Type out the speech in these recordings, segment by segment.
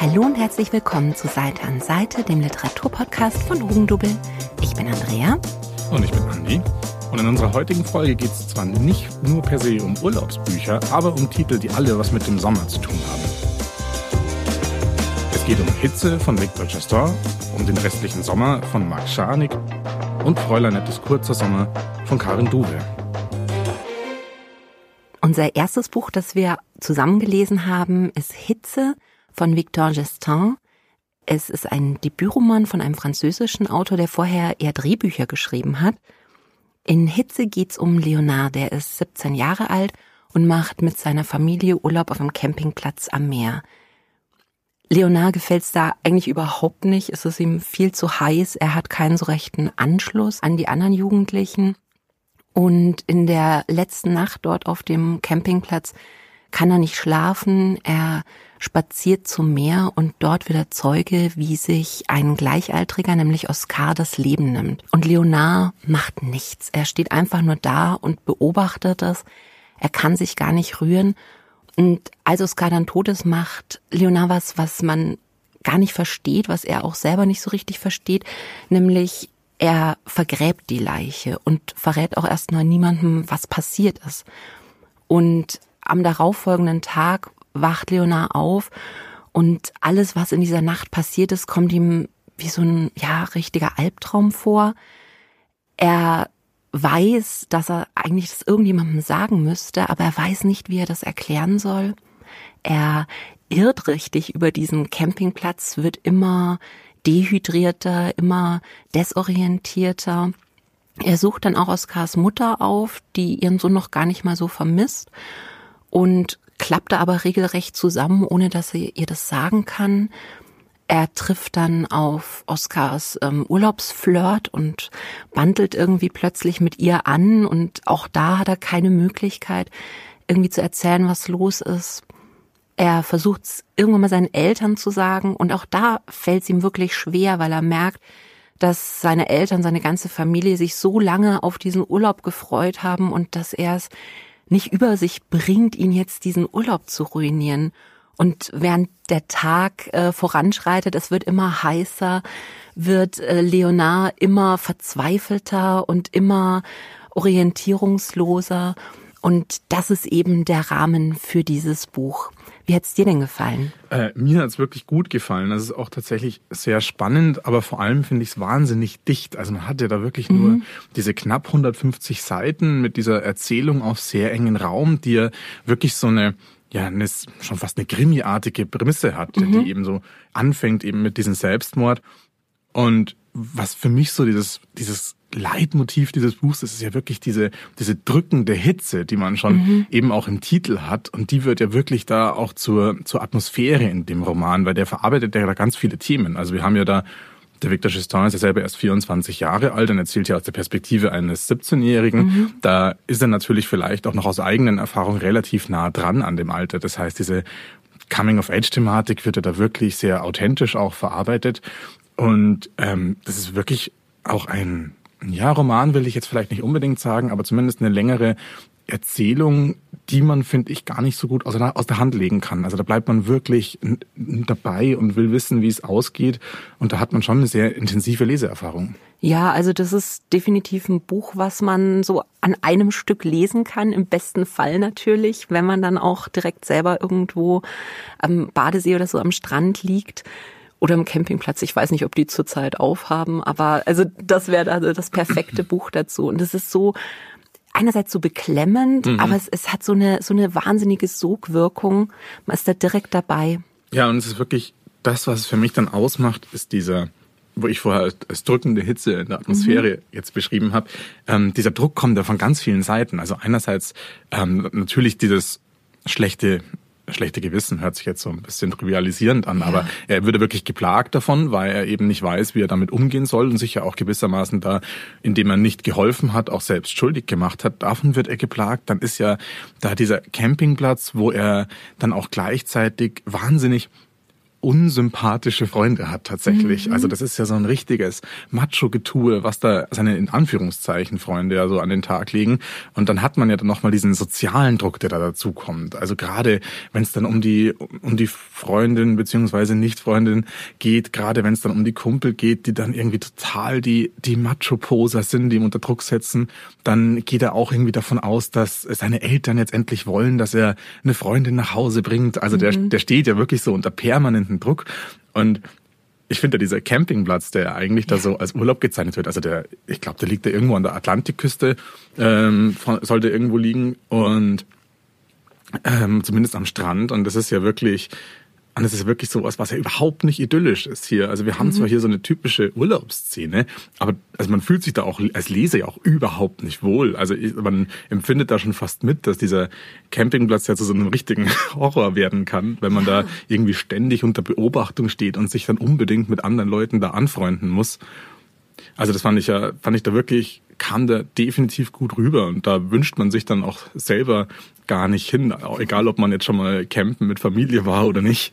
Hallo und herzlich willkommen zu Seite an Seite, dem Literaturpodcast von Hugendubel. Ich bin Andrea. Und ich bin Andi. Und in unserer heutigen Folge geht es zwar nicht nur per se um Urlaubsbücher, aber um Titel, die alle was mit dem Sommer zu tun haben. Es geht um Hitze von Victor Chastor, um den restlichen Sommer von Max Scharnig und Fräuleinettes kurzer Sommer von Karin Duwe. Unser erstes Buch, das wir zusammen gelesen haben, ist Hitze von Victor Gestin. Es ist ein Debütroman von einem französischen Autor, der vorher eher Drehbücher geschrieben hat. In Hitze geht's um Leonard, der ist 17 Jahre alt und macht mit seiner Familie Urlaub auf einem Campingplatz am Meer. Leonard gefällt's da eigentlich überhaupt nicht. Es ist ihm viel zu heiß. Er hat keinen so rechten Anschluss an die anderen Jugendlichen. Und in der letzten Nacht dort auf dem Campingplatz kann er nicht schlafen. Er spaziert zum Meer und dort wird er Zeuge, wie sich ein Gleichaltriger, nämlich Oscar, das Leben nimmt. Und Leonard macht nichts. Er steht einfach nur da und beobachtet das. Er kann sich gar nicht rühren. Und als Oscar dann tot ist, macht Leonard was, was man gar nicht versteht, was er auch selber nicht so richtig versteht, nämlich er vergräbt die Leiche und verrät auch erstmal niemandem, was passiert ist. Und am darauffolgenden Tag wacht Leonard auf und alles, was in dieser Nacht passiert ist, kommt ihm wie so ein, ja, richtiger Albtraum vor. Er weiß, dass er eigentlich das irgendjemandem sagen müsste, aber er weiß nicht, wie er das erklären soll. Er irrt richtig über diesen Campingplatz, wird immer dehydrierter, immer desorientierter. Er sucht dann auch Oskars Mutter auf, die ihren Sohn noch gar nicht mal so vermisst und klappte aber regelrecht zusammen, ohne dass er ihr das sagen kann. Er trifft dann auf Oskars ähm, Urlaubsflirt und bandelt irgendwie plötzlich mit ihr an und auch da hat er keine Möglichkeit, irgendwie zu erzählen, was los ist. Er versucht es irgendwann mal seinen Eltern zu sagen und auch da fällt es ihm wirklich schwer, weil er merkt, dass seine Eltern, seine ganze Familie sich so lange auf diesen Urlaub gefreut haben und dass er es nicht über sich bringt, ihn jetzt diesen Urlaub zu ruinieren. Und während der Tag äh, voranschreitet, es wird immer heißer, wird äh, Leonard immer verzweifelter und immer orientierungsloser. Und das ist eben der Rahmen für dieses Buch. Wie hat's dir denn gefallen? Äh, mir hat's wirklich gut gefallen. Das ist auch tatsächlich sehr spannend, aber vor allem finde ich es wahnsinnig dicht. Also man hat ja da wirklich mhm. nur diese knapp 150 Seiten mit dieser Erzählung auf sehr engen Raum, die ja wirklich so eine ja, eine, schon fast eine Krimi-artige Prämisse hat, mhm. die eben so anfängt eben mit diesem Selbstmord. Und was für mich so dieses, dieses Leitmotiv dieses Buchs ist ja wirklich diese, diese drückende Hitze, die man schon mhm. eben auch im Titel hat. Und die wird ja wirklich da auch zur, zur Atmosphäre in dem Roman, weil der verarbeitet ja da ganz viele Themen. Also wir haben ja da, der Victor Chistin ist ja selber erst 24 Jahre alt und erzählt ja aus der Perspektive eines 17-Jährigen. Mhm. Da ist er natürlich vielleicht auch noch aus eigenen Erfahrungen relativ nah dran an dem Alter. Das heißt, diese Coming-of-Age-Thematik wird ja da wirklich sehr authentisch auch verarbeitet. Und ähm, das ist wirklich auch ein ja, Roman will ich jetzt vielleicht nicht unbedingt sagen, aber zumindest eine längere Erzählung, die man, finde ich, gar nicht so gut aus der Hand legen kann. Also da bleibt man wirklich dabei und will wissen, wie es ausgeht. Und da hat man schon eine sehr intensive Leseerfahrung. Ja, also das ist definitiv ein Buch, was man so an einem Stück lesen kann, im besten Fall natürlich, wenn man dann auch direkt selber irgendwo am Badesee oder so am Strand liegt oder im Campingplatz. Ich weiß nicht, ob die zurzeit aufhaben, aber also das wäre also das perfekte Buch dazu. Und es ist so einerseits so beklemmend, mhm. aber es, es hat so eine so eine wahnsinnige Sogwirkung. Man ist da direkt dabei. Ja, und es ist wirklich das, was es für mich dann ausmacht, ist dieser wo ich vorher als drückende Hitze in der Atmosphäre mhm. jetzt beschrieben habe, ähm, dieser Druck kommt ja von ganz vielen Seiten. Also einerseits ähm, natürlich dieses schlechte schlechte Gewissen hört sich jetzt so ein bisschen trivialisierend an, ja. aber er würde wirklich geplagt davon, weil er eben nicht weiß, wie er damit umgehen soll und sich ja auch gewissermaßen da, indem er nicht geholfen hat, auch selbst schuldig gemacht hat. Davon wird er geplagt. Dann ist ja da dieser Campingplatz, wo er dann auch gleichzeitig wahnsinnig unsympathische Freunde hat tatsächlich. Mhm. Also das ist ja so ein richtiges Macho-Getue, was da seine in Anführungszeichen Freunde ja so an den Tag legen. Und dann hat man ja dann nochmal diesen sozialen Druck, der da dazu kommt. Also gerade wenn es dann um die um die Freundin beziehungsweise Nicht-Freundin geht, gerade wenn es dann um die Kumpel geht, die dann irgendwie total die die Macho-Poser sind, die ihm unter Druck setzen, dann geht er auch irgendwie davon aus, dass seine Eltern jetzt endlich wollen, dass er eine Freundin nach Hause bringt. Also mhm. der der steht ja wirklich so unter permanenten Druck und ich finde dieser Campingplatz, der eigentlich da so als Urlaub gezeichnet wird, also der, ich glaube, der liegt da irgendwo an der Atlantikküste, ähm, sollte irgendwo liegen und ähm, zumindest am Strand. Und das ist ja wirklich und es ist wirklich sowas, was ja überhaupt nicht idyllisch ist hier. Also wir haben mhm. zwar hier so eine typische Urlaubsszene, aber also man fühlt sich da auch als Leser ja auch überhaupt nicht wohl. Also man empfindet da schon fast mit, dass dieser Campingplatz ja zu so einem richtigen Horror werden kann, wenn man ja. da irgendwie ständig unter Beobachtung steht und sich dann unbedingt mit anderen Leuten da anfreunden muss. Also das fand ich ja, fand ich da wirklich, kam da definitiv gut rüber und da wünscht man sich dann auch selber gar nicht hin, egal ob man jetzt schon mal campen mit Familie war oder nicht.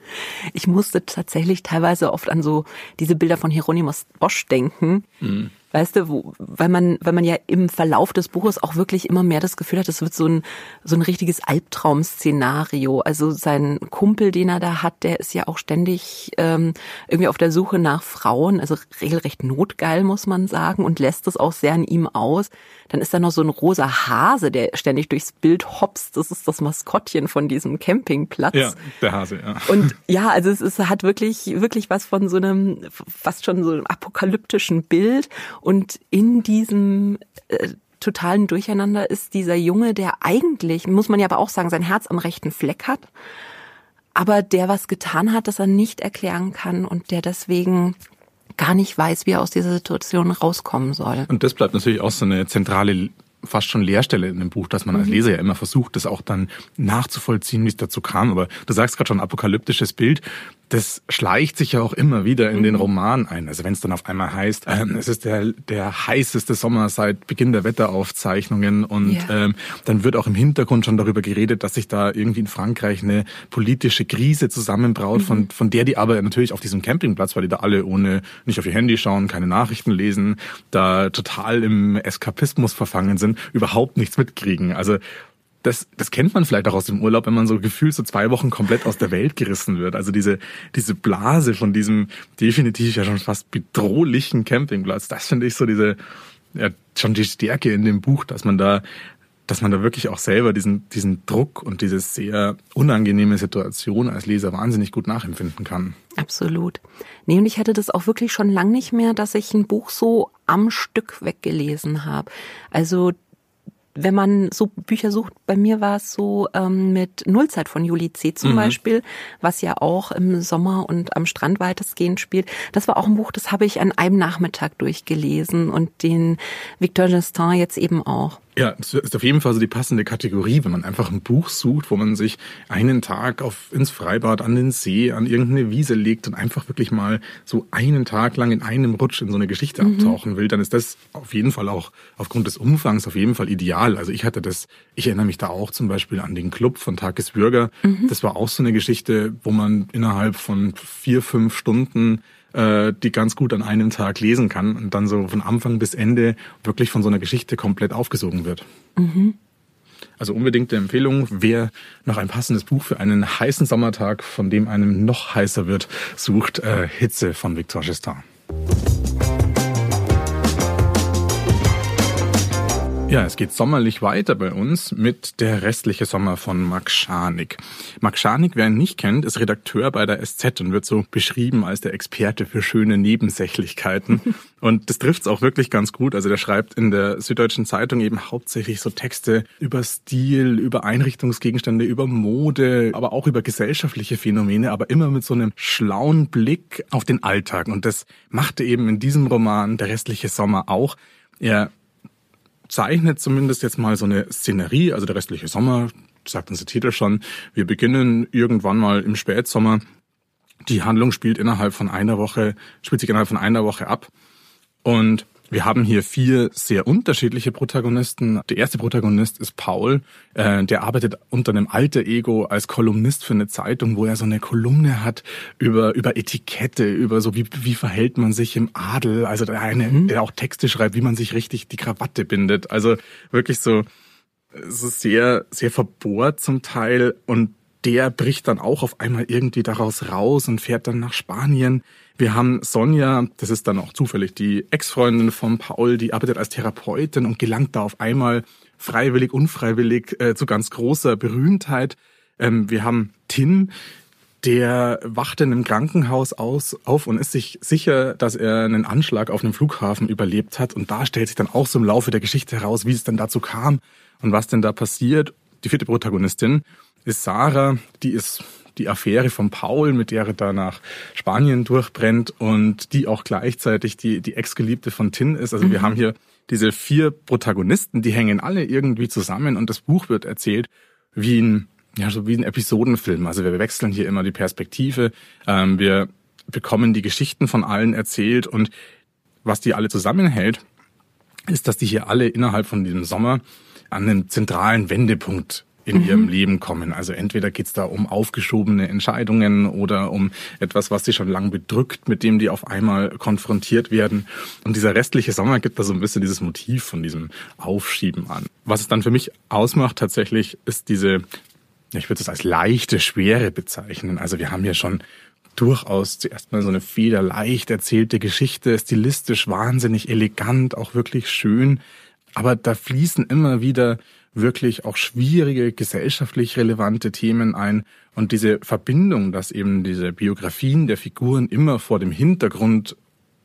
Ich musste tatsächlich teilweise oft an so diese Bilder von Hieronymus Bosch denken. Mhm weißt du, wo, weil man, weil man ja im Verlauf des Buches auch wirklich immer mehr das Gefühl hat, es wird so ein, so ein richtiges Albtraum-Szenario. Also sein Kumpel, den er da hat, der ist ja auch ständig ähm, irgendwie auf der Suche nach Frauen, also regelrecht notgeil, muss man sagen, und lässt das auch sehr an ihm aus. Dann ist da noch so ein rosa Hase, der ständig durchs Bild hopst. Das ist das Maskottchen von diesem Campingplatz. Ja, der Hase, ja. Und ja, also es ist, hat wirklich, wirklich was von so einem, fast schon so einem apokalyptischen Bild. Und in diesem äh, totalen Durcheinander ist dieser Junge, der eigentlich, muss man ja aber auch sagen, sein Herz am rechten Fleck hat, aber der was getan hat, das er nicht erklären kann und der deswegen gar nicht weiß, wie er aus dieser Situation rauskommen soll. Und das bleibt natürlich auch so eine zentrale fast schon Leerstelle in dem Buch, dass man als mhm. Leser ja immer versucht, das auch dann nachzuvollziehen, wie es dazu kam. Aber du sagst gerade schon apokalyptisches Bild das schleicht sich ja auch immer wieder in mhm. den Roman ein. Also wenn es dann auf einmal heißt, ähm, es ist der, der heißeste Sommer seit Beginn der Wetteraufzeichnungen und yeah. ähm, dann wird auch im Hintergrund schon darüber geredet, dass sich da irgendwie in Frankreich eine politische Krise zusammenbraut, mhm. von, von der die aber natürlich auf diesem Campingplatz, weil die da alle ohne nicht auf ihr Handy schauen, keine Nachrichten lesen, da total im Eskapismus verfangen sind, überhaupt nichts mitkriegen. Also das, das kennt man vielleicht auch aus dem Urlaub, wenn man so gefühlt so zwei Wochen komplett aus der Welt gerissen wird. Also diese, diese Blase von diesem definitiv ja schon fast bedrohlichen Campingplatz. Das finde ich so diese, ja, schon die Stärke in dem Buch, dass man da, dass man da wirklich auch selber diesen, diesen Druck und diese sehr unangenehme Situation als Leser wahnsinnig gut nachempfinden kann. Absolut. Nee, und ich hatte das auch wirklich schon lang nicht mehr, dass ich ein Buch so am Stück weggelesen habe. Also wenn man so Bücher sucht, bei mir war es so ähm, mit Nullzeit von Juli C. zum mhm. Beispiel, was ja auch im Sommer und am Strand weitestgehend spielt. Das war auch ein Buch, das habe ich an einem Nachmittag durchgelesen und den Victor Gestin jetzt eben auch. Ja, das ist auf jeden Fall so die passende Kategorie, wenn man einfach ein Buch sucht, wo man sich einen Tag auf ins Freibad, an den See, an irgendeine Wiese legt und einfach wirklich mal so einen Tag lang in einem Rutsch in so eine Geschichte mhm. abtauchen will, dann ist das auf jeden Fall auch aufgrund des Umfangs auf jeden Fall ideal. Also ich hatte das, ich erinnere mich da auch zum Beispiel an den Club von Tages Bürger. Mhm. Das war auch so eine Geschichte, wo man innerhalb von vier, fünf Stunden äh, die ganz gut an einem Tag lesen kann und dann so von Anfang bis Ende wirklich von so einer Geschichte komplett aufgesogen wird. Mhm. Also unbedingte Empfehlung, wer noch ein passendes Buch für einen heißen Sommertag, von dem einem noch heißer wird, sucht äh, Hitze von Victor Gestin. Ja, es geht sommerlich weiter bei uns mit Der restliche Sommer von Max Scharnig. Max Scharnig, wer ihn nicht kennt, ist Redakteur bei der SZ und wird so beschrieben als der Experte für schöne Nebensächlichkeiten. und das trifft's auch wirklich ganz gut. Also der schreibt in der Süddeutschen Zeitung eben hauptsächlich so Texte über Stil, über Einrichtungsgegenstände, über Mode, aber auch über gesellschaftliche Phänomene, aber immer mit so einem schlauen Blick auf den Alltag. Und das machte eben in diesem Roman Der restliche Sommer auch. Er zeichnet zumindest jetzt mal so eine Szenerie, also der restliche Sommer, sagt unser Titel schon. Wir beginnen irgendwann mal im Spätsommer. Die Handlung spielt innerhalb von einer Woche, spielt sich innerhalb von einer Woche ab. Und Wir haben hier vier sehr unterschiedliche Protagonisten. Der erste Protagonist ist Paul. Äh, der arbeitet unter einem alter Ego als Kolumnist für eine Zeitung, wo er so eine Kolumne hat über, über Etikette, über so wie, wie verhält man sich im Adel. Also der eine, mhm. der auch Texte schreibt, wie man sich richtig die Krawatte bindet. Also wirklich so, so sehr, sehr verbohrt zum Teil und der bricht dann auch auf einmal irgendwie daraus raus und fährt dann nach Spanien wir haben Sonja, das ist dann auch zufällig die Ex-Freundin von Paul, die arbeitet als Therapeutin und gelangt da auf einmal freiwillig, unfreiwillig äh, zu ganz großer Berühmtheit. Ähm, wir haben Tim, der wacht in einem Krankenhaus aus, auf und ist sich sicher, dass er einen Anschlag auf einem Flughafen überlebt hat. Und da stellt sich dann auch so im Laufe der Geschichte heraus, wie es denn dazu kam und was denn da passiert. Die vierte Protagonistin ist Sarah, die ist die Affäre von Paul, mit der er da nach Spanien durchbrennt und die auch gleichzeitig die, die Ex-Geliebte von Tin ist. Also mhm. wir haben hier diese vier Protagonisten, die hängen alle irgendwie zusammen und das Buch wird erzählt wie ein, ja, so wie ein Episodenfilm. Also wir wechseln hier immer die Perspektive. Ähm, wir bekommen die Geschichten von allen erzählt und was die alle zusammenhält, ist, dass die hier alle innerhalb von diesem Sommer an einem zentralen Wendepunkt in mhm. ihrem Leben kommen. Also entweder geht's da um aufgeschobene Entscheidungen oder um etwas, was sie schon lang bedrückt, mit dem die auf einmal konfrontiert werden. Und dieser restliche Sommer gibt da so ein bisschen dieses Motiv von diesem Aufschieben an. Was es dann für mich ausmacht tatsächlich, ist diese, ich würde es als leichte Schwere bezeichnen. Also wir haben hier schon durchaus zuerst mal so eine federleicht erzählte Geschichte, stilistisch wahnsinnig elegant, auch wirklich schön. Aber da fließen immer wieder wirklich auch schwierige, gesellschaftlich relevante Themen ein. Und diese Verbindung, dass eben diese Biografien der Figuren immer vor dem Hintergrund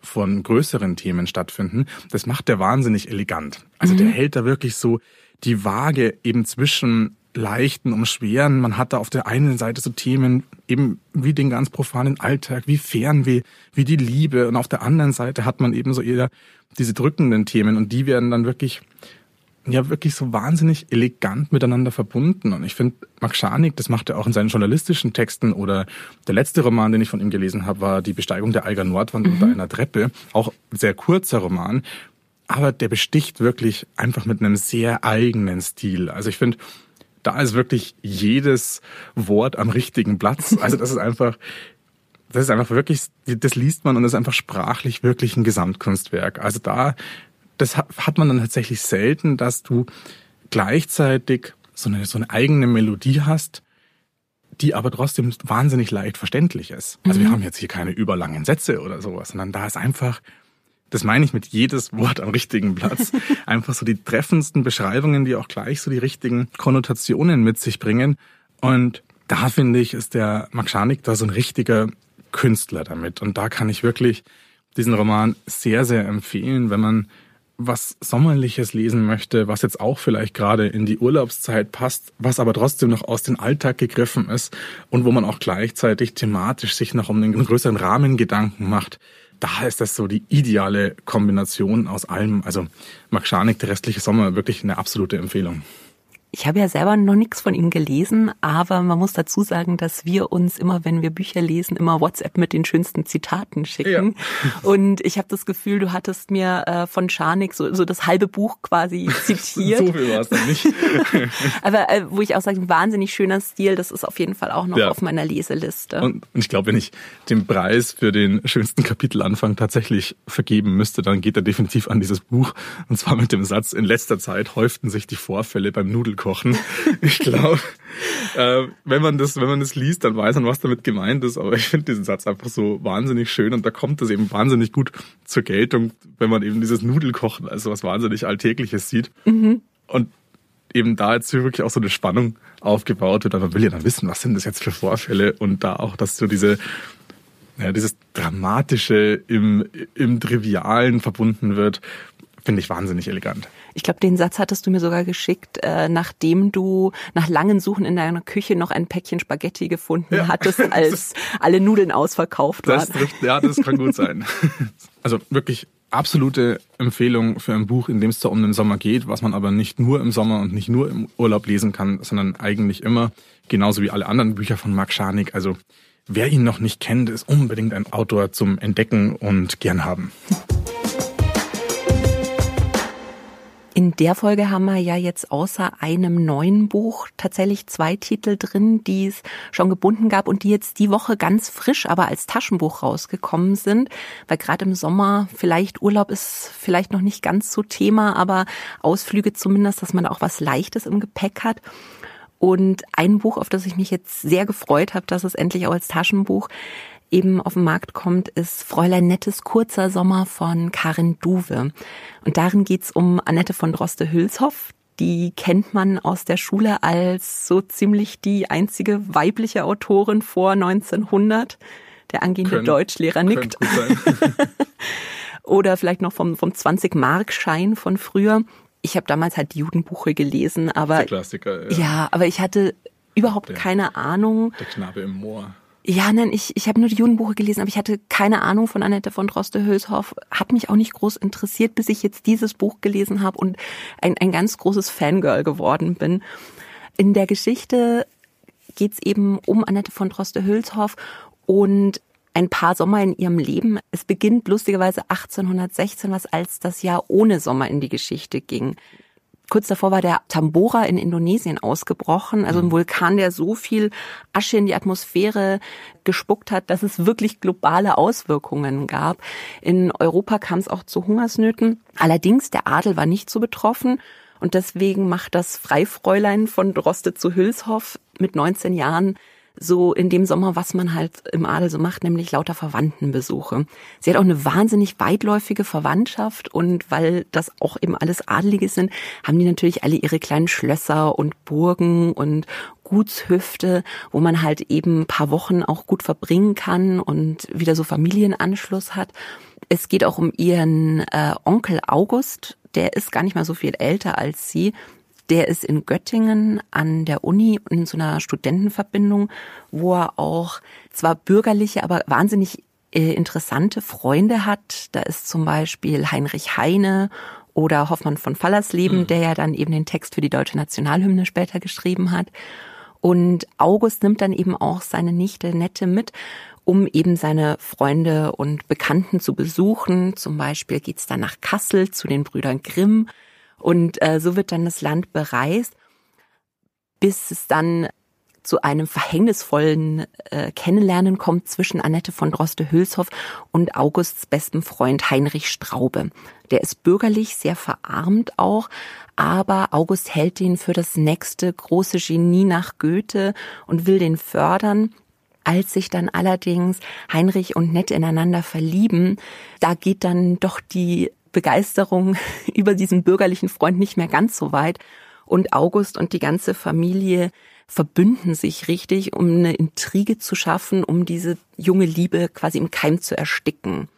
von größeren Themen stattfinden, das macht der wahnsinnig elegant. Also mhm. der hält da wirklich so die Waage eben zwischen leichten und schweren. Man hat da auf der einen Seite so Themen eben wie den ganz profanen Alltag, wie Fernweh, wie die Liebe. Und auf der anderen Seite hat man eben so eher diese drückenden Themen und die werden dann wirklich ja wirklich so wahnsinnig elegant miteinander verbunden. Und ich finde, Max Scharnig, das macht er auch in seinen journalistischen Texten oder der letzte Roman, den ich von ihm gelesen habe, war Die Besteigung der Eiger Nordwand mhm. unter einer Treppe. Auch sehr kurzer Roman. Aber der besticht wirklich einfach mit einem sehr eigenen Stil. Also ich finde, da ist wirklich jedes Wort am richtigen Platz. Also das ist einfach, das ist einfach wirklich, das liest man und das ist einfach sprachlich wirklich ein Gesamtkunstwerk. Also da das hat man dann tatsächlich selten, dass du gleichzeitig so eine, so eine eigene Melodie hast, die aber trotzdem wahnsinnig leicht verständlich ist. Also mhm. wir haben jetzt hier keine überlangen Sätze oder sowas, sondern da ist einfach, das meine ich mit jedes Wort am richtigen Platz, einfach so die treffendsten Beschreibungen, die auch gleich so die richtigen Konnotationen mit sich bringen. Und da finde ich, ist der Makschanik da so ein richtiger Künstler damit. Und da kann ich wirklich diesen Roman sehr, sehr empfehlen, wenn man was Sommerliches lesen möchte, was jetzt auch vielleicht gerade in die Urlaubszeit passt, was aber trotzdem noch aus dem Alltag gegriffen ist und wo man auch gleichzeitig thematisch sich noch um den größeren Rahmen Gedanken macht, da ist das so die ideale Kombination aus allem. Also Max Scharnik, der restliche Sommer, wirklich eine absolute Empfehlung. Ich habe ja selber noch nichts von ihm gelesen, aber man muss dazu sagen, dass wir uns immer, wenn wir Bücher lesen, immer WhatsApp mit den schönsten Zitaten schicken. Ja. Und ich habe das Gefühl, du hattest mir äh, von Scharnik so, so das halbe Buch quasi zitiert. so viel war es dann nicht. aber äh, wo ich auch sage, ein wahnsinnig schöner Stil, das ist auf jeden Fall auch noch ja. auf meiner Leseliste. Und, und ich glaube, wenn ich den Preis für den schönsten Kapitelanfang tatsächlich vergeben müsste, dann geht er definitiv an dieses Buch. Und zwar mit dem Satz, in letzter Zeit häuften sich die Vorfälle beim Nudel kochen. Ich glaube, äh, wenn man das, wenn man das liest, dann weiß man, was damit gemeint ist. Aber ich finde diesen Satz einfach so wahnsinnig schön und da kommt das eben wahnsinnig gut zur Geltung, wenn man eben dieses Nudelkochen als was wahnsinnig Alltägliches sieht. Mhm. Und eben da jetzt wirklich auch so eine Spannung aufgebaut wird. Aber man will ja dann wissen, was sind das jetzt für Vorfälle und da auch, dass so diese ja, dieses Dramatische im, im Trivialen verbunden wird, finde ich wahnsinnig elegant. Ich glaube, den Satz hattest du mir sogar geschickt, äh, nachdem du nach langen Suchen in deiner Küche noch ein Päckchen Spaghetti gefunden ja. hattest, als alle Nudeln ausverkauft waren. Das, ja, das kann gut sein. Also wirklich absolute Empfehlung für ein Buch, in dem es zwar um den Sommer geht, was man aber nicht nur im Sommer und nicht nur im Urlaub lesen kann, sondern eigentlich immer, genauso wie alle anderen Bücher von Mark Scharnig. Also wer ihn noch nicht kennt, ist unbedingt ein Autor zum Entdecken und gern haben. In der Folge haben wir ja jetzt außer einem neuen Buch tatsächlich zwei Titel drin, die es schon gebunden gab und die jetzt die Woche ganz frisch, aber als Taschenbuch rausgekommen sind. Weil gerade im Sommer vielleicht Urlaub ist vielleicht noch nicht ganz so Thema, aber Ausflüge zumindest, dass man auch was Leichtes im Gepäck hat. Und ein Buch, auf das ich mich jetzt sehr gefreut habe, dass es endlich auch als Taschenbuch eben auf den Markt kommt, ist Fräulein Nettes kurzer Sommer von Karin Duwe. Und darin geht's um Annette von Droste-Hülshoff. Die kennt man aus der Schule als so ziemlich die einzige weibliche Autorin vor 1900. Der angehende Können, Deutschlehrer nickt. Oder vielleicht noch vom, vom 20-Mark-Schein von früher. Ich habe damals halt die Judenbuche gelesen, aber der Klassiker, ja. ja, aber ich hatte überhaupt der, keine Ahnung. Der Knabe im Moor. Ja, nein, ich, ich habe nur die Judenbuche gelesen, aber ich hatte keine Ahnung von Annette von Droste-Hülshoff. Hat mich auch nicht groß interessiert, bis ich jetzt dieses Buch gelesen habe und ein, ein ganz großes Fangirl geworden bin. In der Geschichte geht's eben um Annette von Droste-Hülshoff und ein paar Sommer in ihrem Leben. Es beginnt lustigerweise 1816, was als das Jahr ohne Sommer in die Geschichte ging. Kurz davor war der Tambora in Indonesien ausgebrochen, also ein mhm. Vulkan, der so viel Asche in die Atmosphäre gespuckt hat, dass es wirklich globale Auswirkungen gab. In Europa kam es auch zu Hungersnöten. Allerdings, der Adel war nicht so betroffen. Und deswegen macht das Freifräulein von Droste zu Hülshoff mit 19 Jahren so in dem Sommer, was man halt im Adel so macht, nämlich lauter Verwandtenbesuche. Sie hat auch eine wahnsinnig weitläufige Verwandtschaft und weil das auch eben alles Adelige sind, haben die natürlich alle ihre kleinen Schlösser und Burgen und Gutshüfte, wo man halt eben ein paar Wochen auch gut verbringen kann und wieder so Familienanschluss hat. Es geht auch um ihren äh, Onkel August, der ist gar nicht mal so viel älter als sie. Der ist in Göttingen an der Uni in so einer Studentenverbindung, wo er auch zwar bürgerliche, aber wahnsinnig äh, interessante Freunde hat. Da ist zum Beispiel Heinrich Heine oder Hoffmann von Fallersleben, mhm. der ja dann eben den Text für die deutsche Nationalhymne später geschrieben hat. Und August nimmt dann eben auch seine Nichte Nette mit, um eben seine Freunde und Bekannten zu besuchen. Zum Beispiel geht's dann nach Kassel zu den Brüdern Grimm. Und äh, so wird dann das Land bereist, bis es dann zu einem verhängnisvollen äh, Kennenlernen kommt zwischen Annette von Droste-Hülshoff und Augusts besten Freund Heinrich Straube. Der ist bürgerlich, sehr verarmt auch, aber August hält ihn für das nächste große Genie nach Goethe und will den fördern. Als sich dann allerdings Heinrich und Nette ineinander verlieben, da geht dann doch die Begeisterung über diesen bürgerlichen Freund nicht mehr ganz so weit. Und August und die ganze Familie verbünden sich richtig, um eine Intrige zu schaffen, um diese junge Liebe quasi im Keim zu ersticken.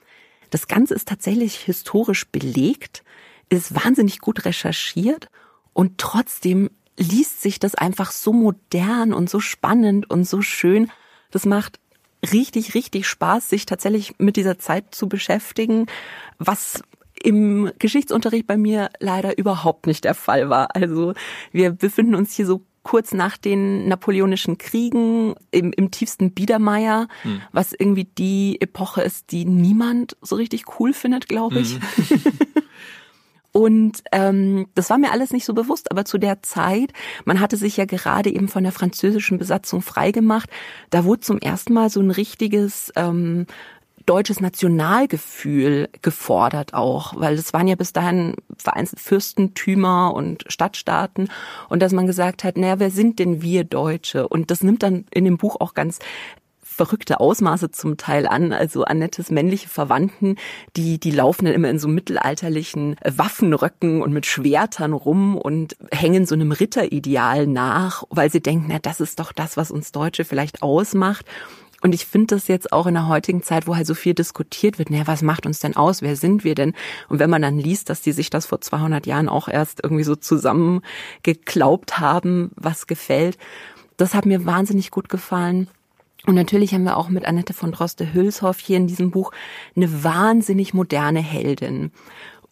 Das Ganze ist tatsächlich historisch belegt, ist wahnsinnig gut recherchiert und trotzdem liest sich das einfach so modern und so spannend und so schön. Das macht richtig, richtig Spaß, sich tatsächlich mit dieser Zeit zu beschäftigen, was im Geschichtsunterricht bei mir leider überhaupt nicht der Fall war. Also wir befinden uns hier so kurz nach den napoleonischen Kriegen im, im tiefsten Biedermeier, hm. was irgendwie die Epoche ist, die niemand so richtig cool findet, glaube ich. Hm. Und ähm, das war mir alles nicht so bewusst, aber zu der Zeit, man hatte sich ja gerade eben von der französischen Besatzung freigemacht, da wurde zum ersten Mal so ein richtiges ähm, deutsches Nationalgefühl gefordert auch, weil es waren ja bis dahin vereinzelt Fürstentümer und Stadtstaaten und dass man gesagt hat, naja, wer sind denn wir Deutsche? Und das nimmt dann in dem Buch auch ganz verrückte Ausmaße zum Teil an. Also Annettes männliche Verwandten, die, die laufen dann immer in so mittelalterlichen Waffenröcken und mit Schwertern rum und hängen so einem Ritterideal nach, weil sie denken, na, das ist doch das, was uns Deutsche vielleicht ausmacht. Und ich finde das jetzt auch in der heutigen Zeit, wo halt so viel diskutiert wird, naja, was macht uns denn aus? Wer sind wir denn? Und wenn man dann liest, dass die sich das vor 200 Jahren auch erst irgendwie so zusammengeklaubt haben, was gefällt, das hat mir wahnsinnig gut gefallen. Und natürlich haben wir auch mit Annette von Droste-Hülshoff hier in diesem Buch eine wahnsinnig moderne Heldin.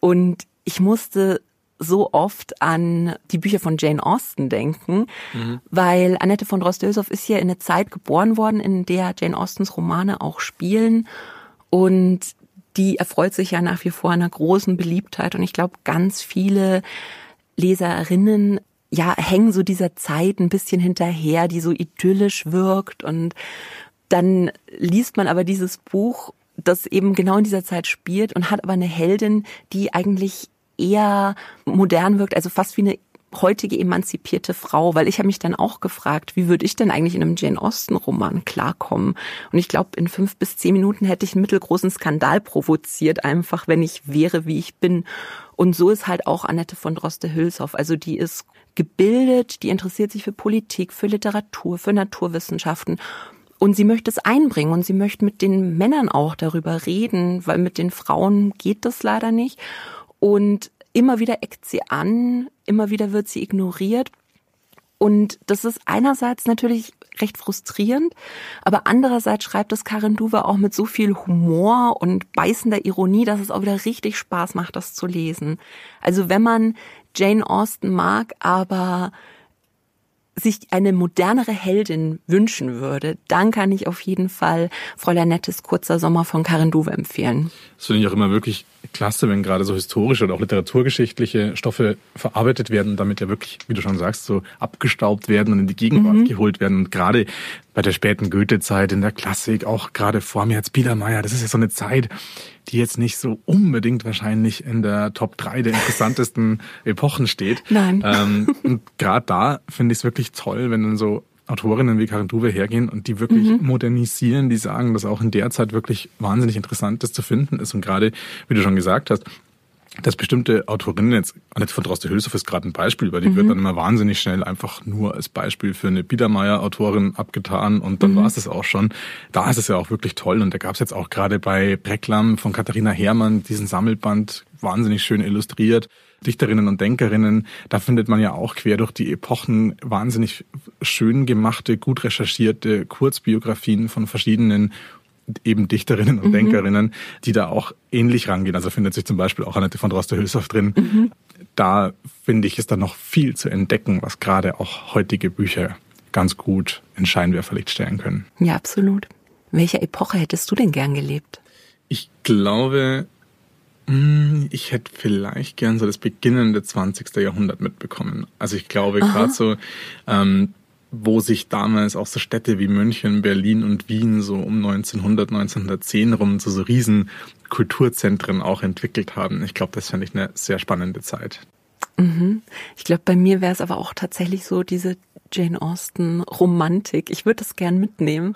Und ich musste so oft an die Bücher von Jane Austen denken, mhm. weil Annette von Droste-Hülshoff ist ja in eine Zeit geboren worden, in der Jane Austens Romane auch spielen und die erfreut sich ja nach wie vor einer großen Beliebtheit und ich glaube, ganz viele Leserinnen ja hängen so dieser Zeit ein bisschen hinterher, die so idyllisch wirkt und dann liest man aber dieses Buch, das eben genau in dieser Zeit spielt und hat aber eine Heldin, die eigentlich eher modern wirkt, also fast wie eine heutige emanzipierte Frau, weil ich habe mich dann auch gefragt, wie würde ich denn eigentlich in einem Jane Austen Roman klarkommen? Und ich glaube, in fünf bis zehn Minuten hätte ich einen mittelgroßen Skandal provoziert, einfach wenn ich wäre, wie ich bin. Und so ist halt auch Annette von Droste-Hülshoff. Also die ist gebildet, die interessiert sich für Politik, für Literatur, für Naturwissenschaften. Und sie möchte es einbringen und sie möchte mit den Männern auch darüber reden, weil mit den Frauen geht das leider nicht. Und immer wieder eckt sie an, immer wieder wird sie ignoriert. Und das ist einerseits natürlich recht frustrierend, aber andererseits schreibt es Karin Duwe auch mit so viel Humor und beißender Ironie, dass es auch wieder richtig Spaß macht, das zu lesen. Also wenn man Jane Austen mag, aber sich eine modernere Heldin wünschen würde, dann kann ich auf jeden Fall Fräulein Nettes Kurzer Sommer von Karin Duwe empfehlen. Das finde ich auch immer wirklich klasse, wenn gerade so historische oder auch literaturgeschichtliche Stoffe verarbeitet werden, damit ja wirklich, wie du schon sagst, so abgestaubt werden und in die Gegenwart mhm. geholt werden. Und gerade bei der späten Goethe-Zeit in der Klassik, auch gerade vor mir als Biedermeier, das ist ja so eine Zeit, die jetzt nicht so unbedingt wahrscheinlich in der Top 3 der interessantesten Epochen steht. Nein. Ähm, und gerade da finde ich es wirklich toll, wenn dann so Autorinnen wie Karin Duwe hergehen und die wirklich mhm. modernisieren, die sagen, dass auch in der Zeit wirklich wahnsinnig Interessantes zu finden ist. Und gerade, wie du schon gesagt hast, dass bestimmte Autorinnen, jetzt Annette von Droste-Hülshoff ist gerade ein Beispiel, weil die mhm. wird dann immer wahnsinnig schnell einfach nur als Beispiel für eine Biedermeier-Autorin abgetan und dann mhm. war es das auch schon. Da ist es ja auch wirklich toll und da gab es jetzt auch gerade bei Brecklam von Katharina Herrmann diesen Sammelband wahnsinnig schön illustriert. Dichterinnen und Denkerinnen, da findet man ja auch quer durch die Epochen wahnsinnig schön gemachte, gut recherchierte Kurzbiografien von verschiedenen eben Dichterinnen und mhm. Denkerinnen, die da auch ähnlich rangehen. Also findet sich zum Beispiel auch Annette von Droste-Hülshoff drin. Mhm. Da finde ich, ist da noch viel zu entdecken, was gerade auch heutige Bücher ganz gut in Scheinwerferlicht stellen können. Ja, absolut. Welche Epoche hättest du denn gern gelebt? Ich glaube, ich hätte vielleicht gern so das beginnende 20. Jahrhundert mitbekommen. Also ich glaube gerade so ähm, wo sich damals auch so Städte wie München, Berlin und Wien so um 1900, 1910 rum zu so riesen Kulturzentren auch entwickelt haben. Ich glaube, das fände ich eine sehr spannende Zeit. Mhm. Ich glaube, bei mir wäre es aber auch tatsächlich so diese Jane Austen Romantik. Ich würde das gern mitnehmen.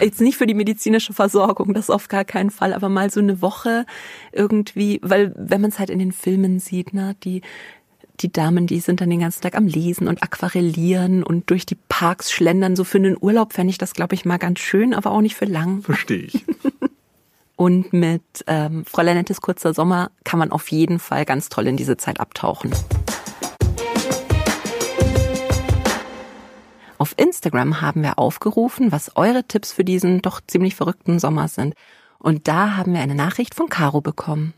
Jetzt nicht für die medizinische Versorgung, das auf gar keinen Fall, aber mal so eine Woche irgendwie, weil wenn man es halt in den Filmen sieht, ne, die die Damen, die sind dann den ganzen Tag am Lesen und Aquarellieren und durch die Parks schlendern. So für einen Urlaub fände ich das, glaube ich, mal ganz schön, aber auch nicht für lang. Verstehe ich. Und mit ähm, Fräulein Nettes kurzer Sommer kann man auf jeden Fall ganz toll in diese Zeit abtauchen. Auf Instagram haben wir aufgerufen, was eure Tipps für diesen doch ziemlich verrückten Sommer sind. Und da haben wir eine Nachricht von Caro bekommen.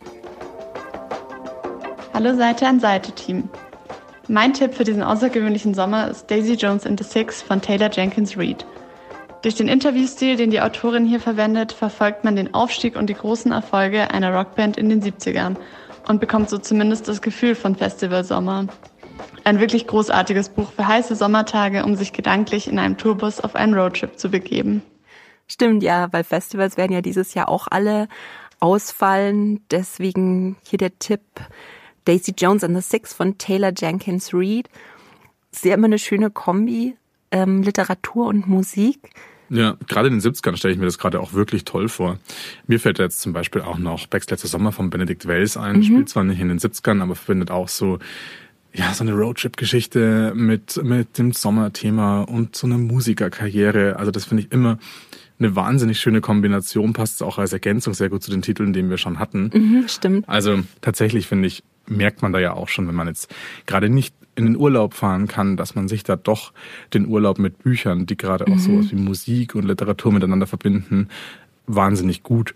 Hallo Seite an Seite Team. Mein Tipp für diesen außergewöhnlichen Sommer ist Daisy Jones and the Six von Taylor Jenkins Reid. Durch den Interviewstil, den die Autorin hier verwendet, verfolgt man den Aufstieg und die großen Erfolge einer Rockband in den 70ern und bekommt so zumindest das Gefühl von Festivalsommer. Ein wirklich großartiges Buch für heiße Sommertage, um sich gedanklich in einem Tourbus auf einen Roadtrip zu begeben. Stimmt, ja, weil Festivals werden ja dieses Jahr auch alle ausfallen. Deswegen hier der Tipp, Daisy Jones and the Six von Taylor Jenkins Reid. Sehr immer eine schöne Kombi, ähm, Literatur und Musik. Ja, gerade in den 70ern stelle ich mir das gerade auch wirklich toll vor. Mir fällt jetzt zum Beispiel auch noch Becks letzter Sommer von Benedikt Wells ein. Mhm. Spielt zwar nicht in den 70ern, aber verbindet auch so, ja, so eine Roadtrip-Geschichte mit, mit dem Sommerthema und so eine Musikerkarriere. Also das finde ich immer eine wahnsinnig schöne Kombination, passt auch als Ergänzung sehr gut zu den Titeln, die wir schon hatten. Mhm, stimmt. Also tatsächlich finde ich, merkt man da ja auch schon, wenn man jetzt gerade nicht in den Urlaub fahren kann, dass man sich da doch den Urlaub mit Büchern, die gerade auch mhm. sowas wie Musik und Literatur miteinander verbinden, wahnsinnig gut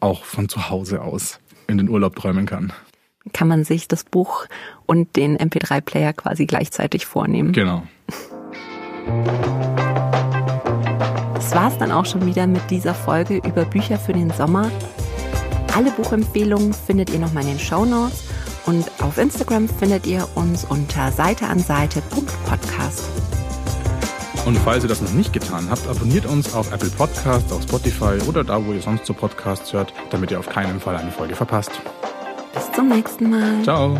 auch von zu Hause aus in den Urlaub träumen kann. Kann man sich das Buch und den MP3-Player quasi gleichzeitig vornehmen. Genau. Das war's dann auch schon wieder mit dieser Folge über Bücher für den Sommer. Alle Buchempfehlungen findet ihr nochmal in den Show Notes Und auf Instagram findet ihr uns unter seiteanseite.podcast. Und falls ihr das noch nicht getan habt, abonniert uns auf Apple Podcasts, auf Spotify oder da, wo ihr sonst so Podcasts hört, damit ihr auf keinen Fall eine Folge verpasst. Bis zum nächsten Mal. Ciao.